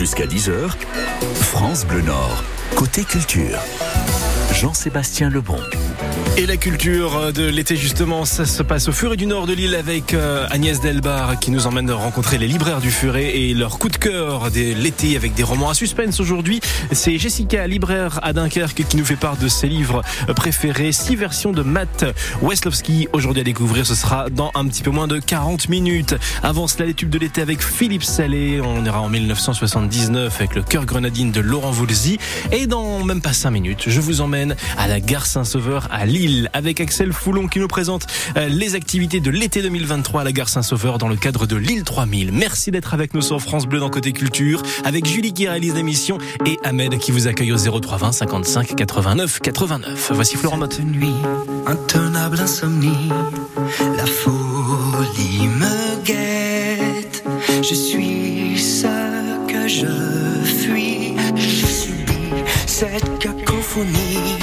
Jusqu'à 10h, France Bleu Nord, côté culture. Jean-Sébastien Lebon. Et la culture de l'été justement, ça se passe au Furet du Nord de l'île avec euh, Agnès Delbar qui nous emmène rencontrer les libraires du Furet et leur coup de cœur de l'été avec des romans à suspense aujourd'hui. C'est Jessica, libraire à Dunkerque, qui nous fait part de ses livres préférés. Six versions de Matt Weslowski aujourd'hui à découvrir. Ce sera dans un petit peu moins de 40 minutes. Avant cela, les de l'été avec Philippe Salé. On ira en 1979 avec le cœur grenadine de Laurent Voulzy. Et dans même pas 5 minutes, je vous emmène à la gare Saint-Sauveur à Lille avec Axel Foulon qui nous présente euh, les activités de l'été 2023 à la gare Saint-Sauveur dans le cadre de l'île 3000. Merci d'être avec nous sur France Bleu dans Côté Culture avec Julie qui réalise l'émission et Ahmed qui vous accueille au 0320 55 89 89. Voici Florent Mott. nuit, intenable insomnie, la folie me guette. Je suis ce que je fuis, je subis cette cacophonie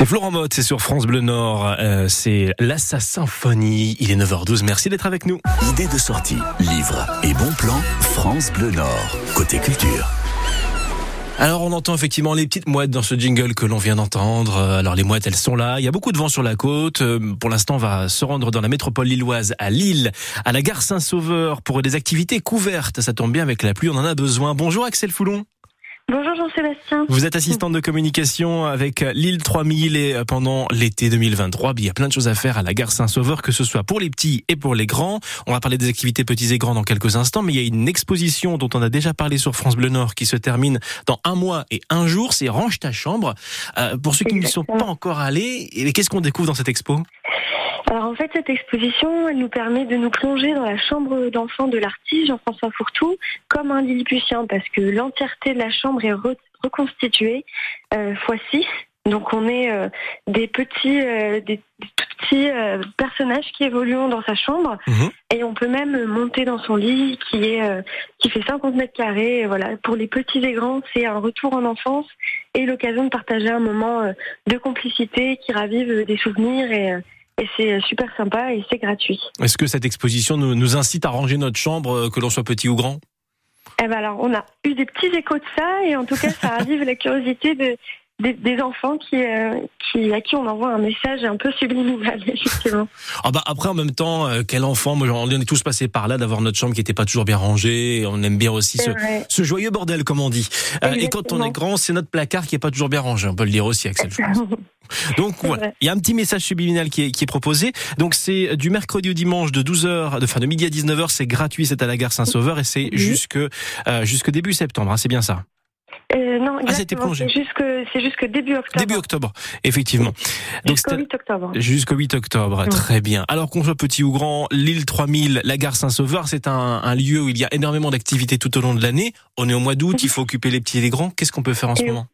C'est Florent Mott, c'est sur France Bleu Nord. Euh, c'est l'Assa Symphonie. Il est 9h12. Merci d'être avec nous. Idée de sortie, livre et bon plan, France Bleu Nord, côté culture. Alors on entend effectivement les petites mouettes dans ce jingle que l'on vient d'entendre. Euh, Alors les mouettes, elles sont là. Il y a beaucoup de vent sur la côte. Euh, Pour l'instant, on va se rendre dans la métropole lilloise, à Lille, à la gare Saint-Sauveur, pour des activités couvertes. Ça tombe bien avec la pluie, on en a besoin. Bonjour Axel Foulon. Bonjour Jean-Sébastien. Vous êtes assistante de communication avec l'île 3000 et pendant l'été 2023, il y a plein de choses à faire à la gare Saint-Sauveur, que ce soit pour les petits et pour les grands. On va parler des activités petits et grands dans quelques instants, mais il y a une exposition dont on a déjà parlé sur France Bleu Nord qui se termine dans un mois et un jour. C'est Range ta chambre. Euh, pour ceux qui ne sont pas encore allés, qu'est-ce qu'on découvre dans cette expo? Alors en fait, cette exposition, elle nous permet de nous plonger dans la chambre d'enfant de l'artiste Jean-François Fourtou comme un Lilliputien, parce que l'entièreté de la chambre est reconstituée euh, fois 6. Donc on est euh, des petits, euh, des, petits euh, personnages qui évoluent dans sa chambre, mhm. et on peut même monter dans son lit qui est qui fait 50 mètres carrés. voilà, pour les petits et grands, c'est un retour en enfance et l'occasion de partager un moment de complicité qui ravive des souvenirs et et c'est super sympa et c'est gratuit. Est-ce que cette exposition nous, nous, incite à ranger notre chambre, euh, que l'on soit petit ou grand? Eh ben alors, on a eu des petits échos de ça et en tout cas, ça ravive la curiosité de, des, enfants qui, euh, qui, à qui on envoie un message un peu subliminal, effectivement. ah bah après, en même temps, euh, quel enfant? Moi, on est tous passés par là d'avoir notre chambre qui n'était pas toujours bien rangée. On aime bien aussi ce, ce, joyeux bordel, comme on dit. et quand on est grand, c'est notre placard qui est pas toujours bien rangé. On peut le dire aussi, Axel. Donc voilà, il y a un petit message subliminal qui est, qui est proposé. Donc c'est du mercredi au dimanche de 12h, de fin de midi à 19h, c'est gratuit, c'est à la gare Saint-Sauveur et c'est jusque euh, jusque début septembre, hein, c'est bien ça? Euh, non, ah, c'était prolongé. C'est jusque début octobre. Début octobre, effectivement. Jusqu'au 8 octobre. Jusqu'au 8 octobre, très bien. Alors qu'on soit petit ou grand, l'île 3000, la gare Saint-Sauveur, c'est un, un, lieu où il y a énormément d'activités tout au long de l'année. On est au mois d'août, il faut occuper les petits et les grands. Qu'est-ce qu'on peut faire en ce moment?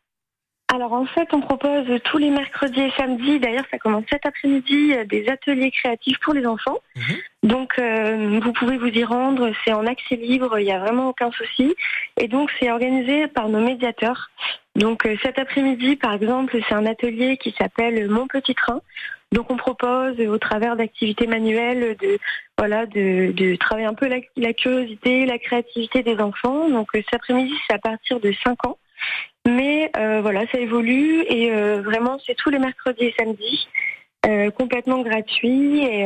Alors en fait, on propose tous les mercredis et samedis, d'ailleurs ça commence cet après-midi, euh, des ateliers créatifs pour les enfants. Mhm. Donc euh, vous pouvez vous y rendre, c'est en accès libre, il n'y a vraiment aucun souci. Et donc c'est organisé par nos médiateurs. Donc euh, cet après-midi, par exemple, c'est un atelier qui s'appelle Mon Petit Train. Donc on propose au travers d'activités manuelles de voilà de, travailler un peu la, curiosité, la créativité des enfants. Donc cet après-midi, c'est à partir de 5 ans. Mais euh, voilà, ça évolue et euh, vraiment, c'est tous les mercredis et samedis. Euh, complètement gratuit et,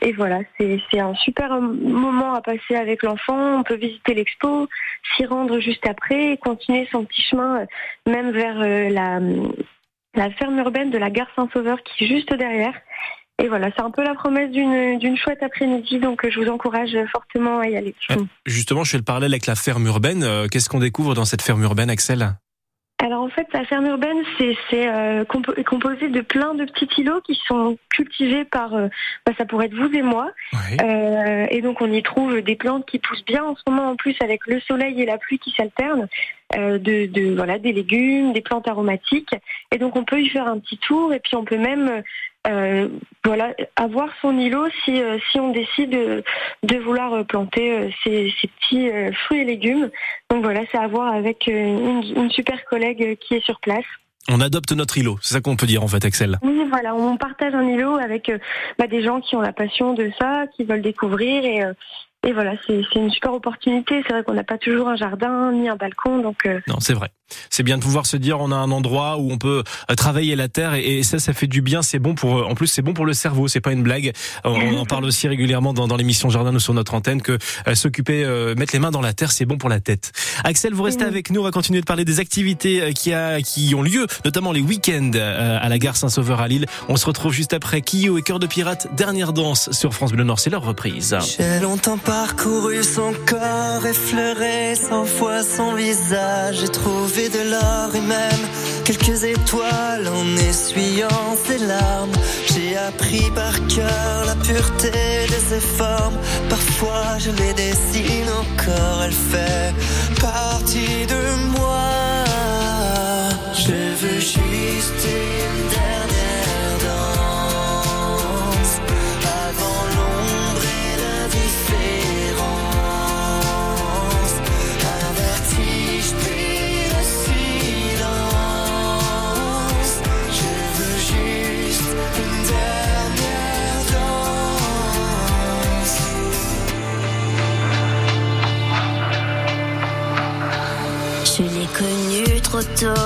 et voilà c'est un super moment à passer avec l'enfant on peut visiter l'expo s'y rendre juste après et continuer son petit chemin même vers la, la ferme urbaine de la gare Saint-Sauveur qui est juste derrière et voilà, c'est un peu la promesse d'une chouette après-midi, donc je vous encourage fortement à y aller. Justement, je fais le parallèle avec la ferme urbaine. Qu'est-ce qu'on découvre dans cette ferme urbaine, Axel? Alors en fait, la ferme urbaine, c'est euh, composé de plein de petits îlots qui sont cultivés par, euh, bah, ça pourrait être vous et moi. Euh, et donc on y trouve des plantes qui poussent bien en ce moment en plus avec le soleil et la pluie qui s'alternent. Euh, de, de, voilà des légumes, des plantes aromatiques. Et donc on peut y faire un petit tour et puis on peut même euh, voilà, avoir son îlot si, euh, si on décide de, vouloir planter ces, ces, petits fruits et légumes. Donc voilà, c'est à voir avec une, une, super collègue qui est sur place. On adopte notre îlot, c'est ça qu'on peut dire en fait, Axel. Oui, voilà, on partage un îlot avec bah, des gens qui ont la passion de ça, qui veulent découvrir et, et voilà, c'est une super opportunité. C'est vrai qu'on n'a pas toujours un jardin ni un balcon, donc. Euh, non, c'est vrai. C'est bien de pouvoir se dire on a un endroit où on peut euh, travailler la terre et, ça, ça fait du bien. C'est bon pour. En plus, c'est bon pour le cerveau. C'est pas une blague. On, en parle aussi régulièrement dans, dans l'émission Jardin ou sur notre antenne que euh, s'occuper, mettre les mains dans la terre, c'est bon pour la tête. Axel, vous restez avec nous. On va continuer de parler des activités qui a qui ont lieu, notamment les week-ends à la gare Saint-Sauveur à Lille. On se retrouve juste après Kyo et Cœur de Pirate. Dernière danse sur France Bleu Nord. C'est leur reprise. J'ai longtemps parcouru son corps, effleuré cent fois son visage. J'ai trouvé de l'or et même quelques étoiles en essuyant ses larmes. J'ai appris par cœur la pureté de ses formes. Parfois je les dessine encore, elle fait partie de moi. Je veux juste une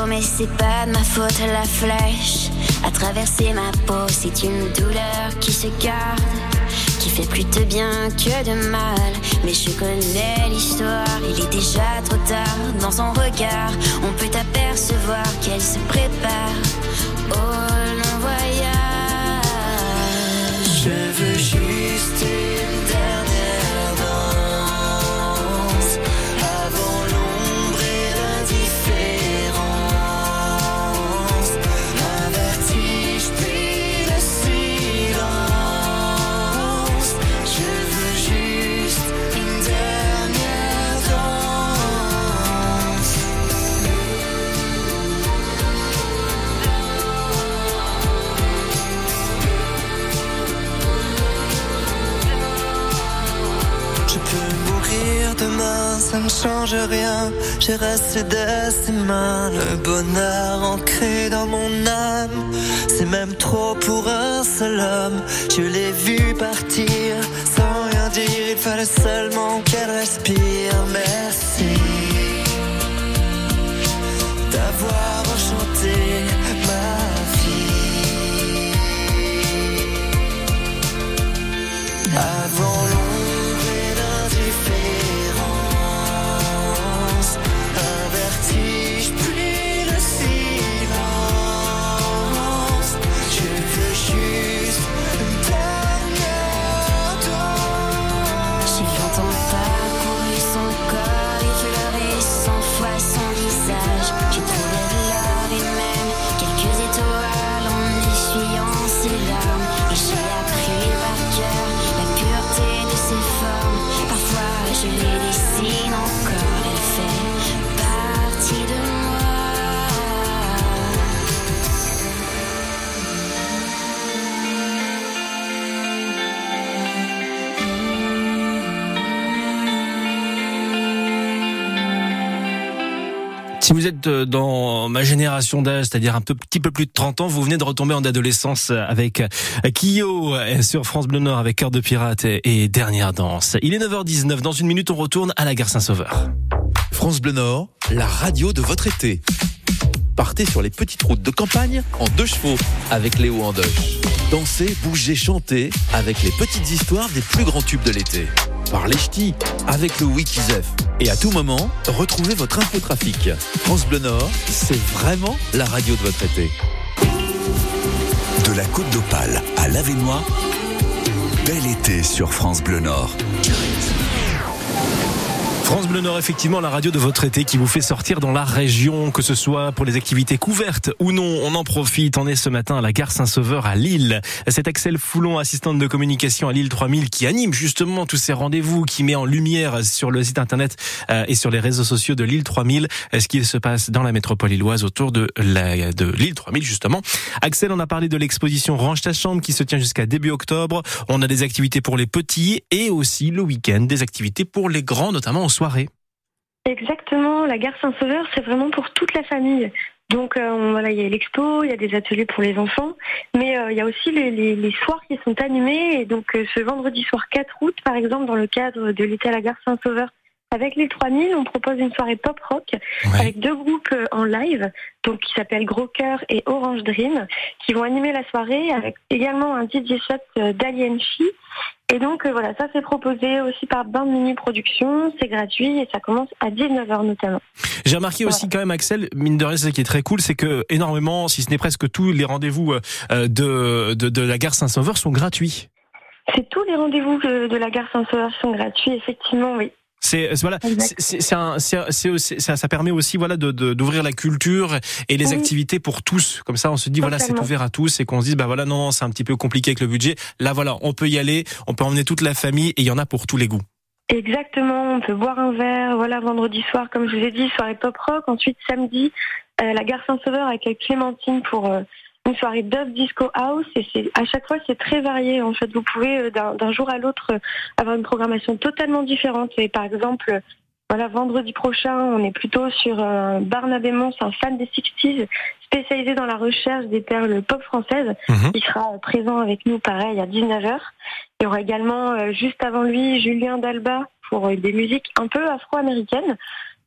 mais c'est pas de ma faute la flèche. À traverser ma peau, c'est une douleur qui se garde. qui fait plus de bien que de mal. Mais je connais l'histoire, il est déjà trop tard. Dans son regard, on peut apercevoir Je peux mourir demain, ça ne change rien. J'ai resté de ses mains, le bonheur ancré dans mon âme. C'est même trop pour un seul homme. Je l'ai vu partir sans rien dire, il fallait seulement qu'elle respire. Merci Si vous êtes euh, dans ma génération d'âge, c'est-à-dire un petit peu plus de 30 ans, vous venez de retomber en adolescence avec euh, Kyo euh, sur France Bleu Nord avec Cœur de Pirate et, et Dernière Danse. Il est 9h19. Dans une minute, on retourne à la gare Saint-Sauveur. France Bleu Nord, la radio de votre été. Partez sur les petites routes de campagne en deux chevaux avec Léo Andoche. Dansez, bougez, chantez avec les petites histoires des plus grands tubes de l'été. Parlez ch'ti avec le Wikizef. Et à tout moment, retrouvez votre infotrafic. France Bleu Nord, c'est vraiment la radio de votre été. De la Côte d'Opale à l'Avenois, bel été sur France Bleu Nord. France Bleu Nord, effectivement, la radio de votre été qui vous fait sortir dans la région, que ce soit pour les activités couvertes ou non. On en profite. On est ce matin à la gare Saint-Sauveur à Lille. C'est Axel Foulon, assistante de communication à Lille 3000, qui anime justement tous ces rendez-vous, qui met en lumière sur le site internet euh, et sur les réseaux sociaux de Lille 3000 euh, ce qui se passe dans la métropole lilloise autour de la, Lille 3000 justement. Axel, on a parlé de l'exposition Range ta chambre qui se tient jusqu'à début octobre. On a des activités pour les petits et aussi le week-end des activités pour les grands, notamment en Exactement, la gare Saint-Sauveur, c'est vraiment pour toute la famille. Donc euh, voilà, il y a l'expo, il y a des ateliers pour les enfants, mais euh, il y a aussi les soirs qui sont animés. Et donc euh, ce vendredi soir 4 août, par exemple, dans le cadre de l'été à la gare Saint-Sauveur, avec les 3000, on propose une soirée pop rock avec deux groupes euh, en live, donc qui s'appellent Gros Cœur et Orange Dream, qui vont animer la soirée avec également un DJ set euh, d'Alien Chi. Et donc euh, voilà, ça c'est proposé aussi par Band Mini Productions, c'est gratuit et ça commence à 19h notamment. J'ai remarqué aussi quand même Axel, mine de rien, ça qui est très cool, c'est que énormément, si ce n'est presque tous les rendez-vous de, de, de la gare Saint-Sauveur sont gratuits. C'est tous les rendez-vous de, de la gare Saint-Sauveur sont gratuits, effectivement, oui. C'est voilà, c'est- ça, permet aussi voilà d'ouvrir la culture et les Oui. activités pour tous. Comme ça, on se dit voilà, c'est ouvert à tous et qu'on se dise bah voilà non, non c'est un petit peu compliqué avec le budget. Là voilà, on peut y aller, on peut emmener toute la famille et il y en a pour tous les goûts. Exactement, on peut boire un verre, voilà, vendredi soir, comme je vous ai dit, soirée pop rock. Ensuite, samedi, euh, la gare Saint-Sauveur avec Clémentine pour euh, une soirée dub disco house. Et c'est à chaque fois, c'est très varié. En fait, vous pouvez euh, d'un jour à l'autre euh, avoir une programmation totalement différente. Et par exemple, euh, voilà, vendredi prochain, on est plutôt sur euh, Barnabé Mons, un fan des 60s, spécialisé dans la recherche des perles pop françaises, Mhm. qui sera présent avec nous, pareil, à 19h. Il y aura également, euh, juste avant lui, Julien Dalba pour euh, des musiques un peu afro-américaines.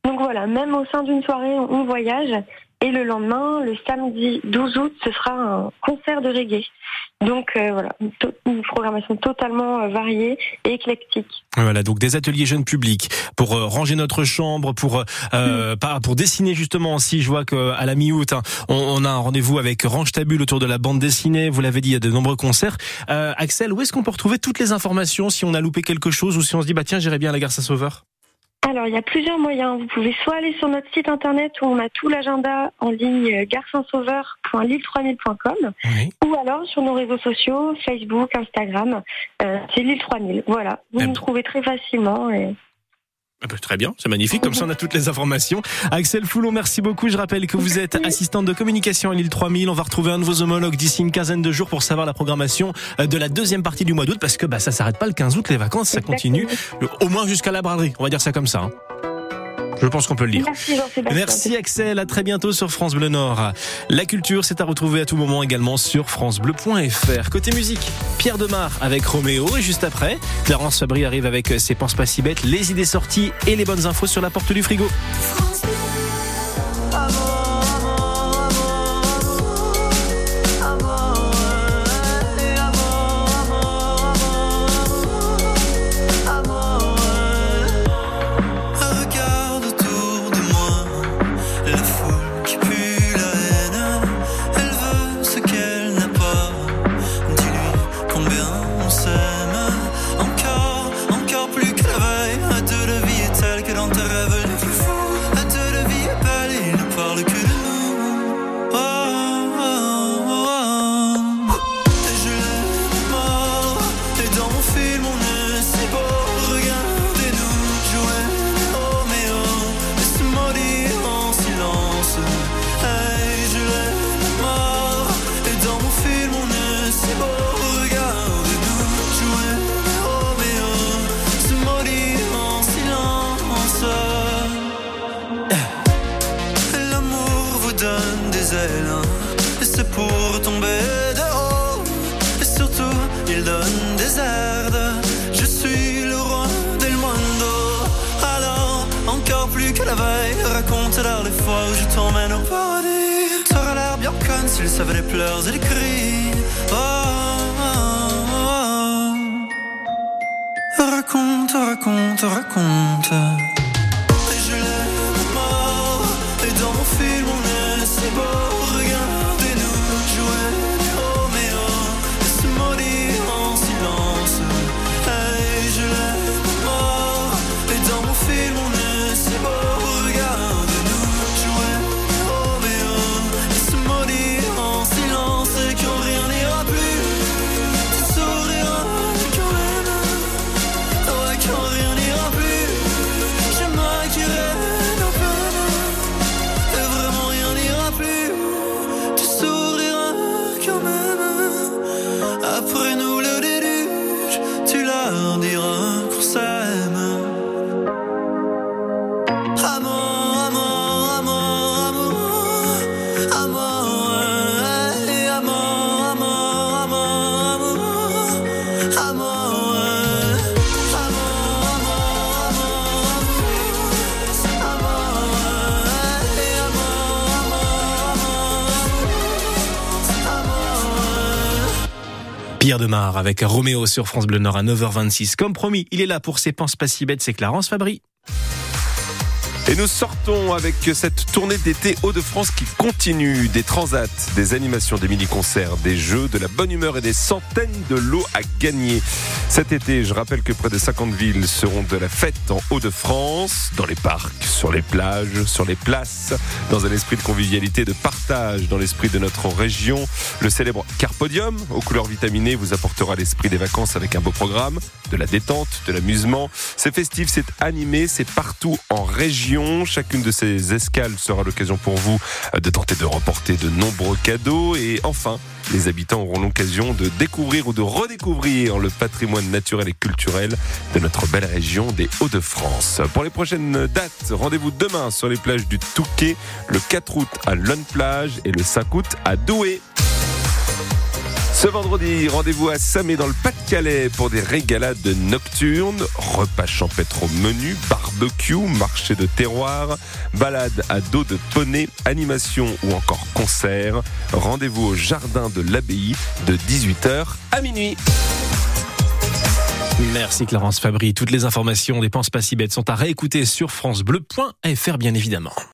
Donc voilà, même au sein d'une soirée, on voyage. Et le lendemain, le samedi 12 août, ce sera un concert de reggae. Donc euh, voilà, une, programmation totalement euh, variée et éclectique. Voilà, donc des ateliers jeunes publics pour euh, ranger notre chambre, pour euh, pas pour dessiner justement. Si je vois que à la mi-août, hein, on, on a un rendez-vous avec Range Tabule autour de la bande dessinée. Vous l'avez dit, il y a de nombreux concerts. Euh, Axel, où est-ce qu'on peut retrouver toutes les informations si on a loupé quelque chose ou si on se dit bah tiens, j'irai bien à la gare Saint-Sauveur? Alors, il y a plusieurs moyens. Vous pouvez soit aller sur notre site internet où on a tout l'agenda en ligne euh, garesaintsauveur.lille3000.com Oui. ou alors sur nos réseaux sociaux, Facebook, Instagram, euh, c'est Lille 3000. Voilà, vous Eh nous ben. trouvez très facilement. Et... Ah bah, très bien, c'est magnifique. Comme ça, on a toutes les informations. Axel Foulon, merci beaucoup. Je rappelle que vous êtes assistante de communication à l'île 3000. On va retrouver un de vos homologues d'ici une quinzaine de jours pour savoir la programmation euh, de la deuxième partie du mois d'août parce que bah, ça s'arrête pas le 15 août, les vacances, ça continue au moins jusqu'à la braderie. On va dire ça comme ça. hein. Je pense qu'on peut le dire. Merci Jean-Sébastien. Merci Axel, à très bientôt sur France Bleu Nord. La culture, c'est à retrouver à tout moment également sur francebleu.fr. Côté musique, Pierre Demar avec Roméo et juste après, Clarence Fabry arrive avec ses penses pas si bêtes, les idées sorties et les bonnes infos sur la porte du frigo. S'il savait les pleurs et les cris Oh, oh, oh, oh. Raconte, raconte, raconte Tu leur diras Pierre Demar avec Roméo sur France Bleu Nord à 9h26. Comme promis, il est là pour ses penses pas si bêtes, c'est Clarence Fabry. Nous sortons avec cette tournée d'été Hauts-de-France qui continue. Des transats, des animations, des mini-concerts, des jeux, de la bonne humeur et des centaines de lots à gagner. Cet été, je rappelle que près de 50 villes seront de la fête en Hauts-de-France, dans les parcs, sur les plages, sur les places, dans un esprit de convivialité, de partage, dans l'esprit de notre région. Le célèbre Carpodium, aux couleurs vitaminées, vous apportera l'esprit des vacances avec un beau programme, de la détente, de l'amusement. C'est festif, c'est animé, c'est partout en région. Chacune de ces escales sera l'occasion pour vous de tenter de remporter de nombreux cadeaux. Et enfin, les habitants auront l'occasion de découvrir ou de redécouvrir le patrimoine naturel et culturel de notre belle région des Hauts-de-France. Pour les prochaines dates, rendez-vous demain sur les plages du Touquet, le 4 août à Lone Plage et le 5 août à Douai. Ce vendredi, rendez-vous à Samé dans le Pas-de-Calais pour des régalades nocturnes, repas champêtre au menu, barbecue, marché de terroir, balade à dos de poney, animation ou encore concert. Rendez-vous au jardin de l'abbaye de 18h à minuit. Merci Clarence Fabry. Toutes les informations des Penses pas si bêtes sont à réécouter sur francebleu.fr bien évidemment.